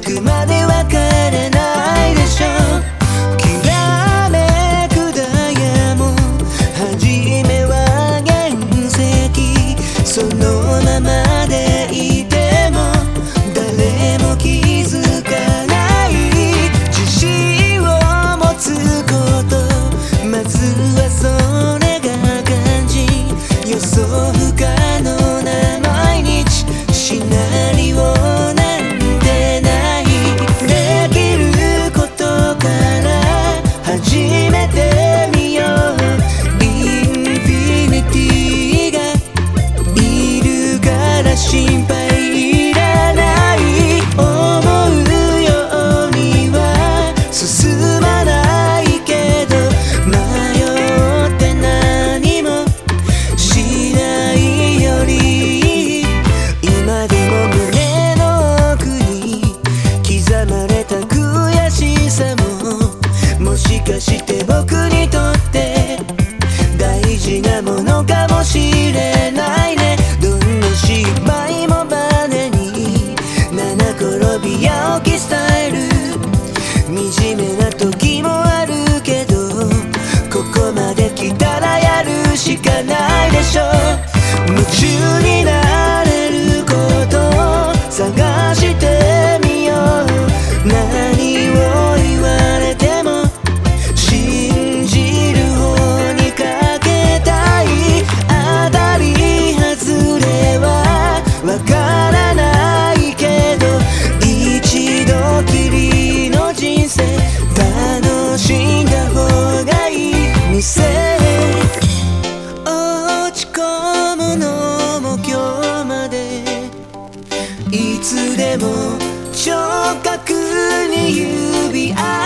くまで触覚に指あ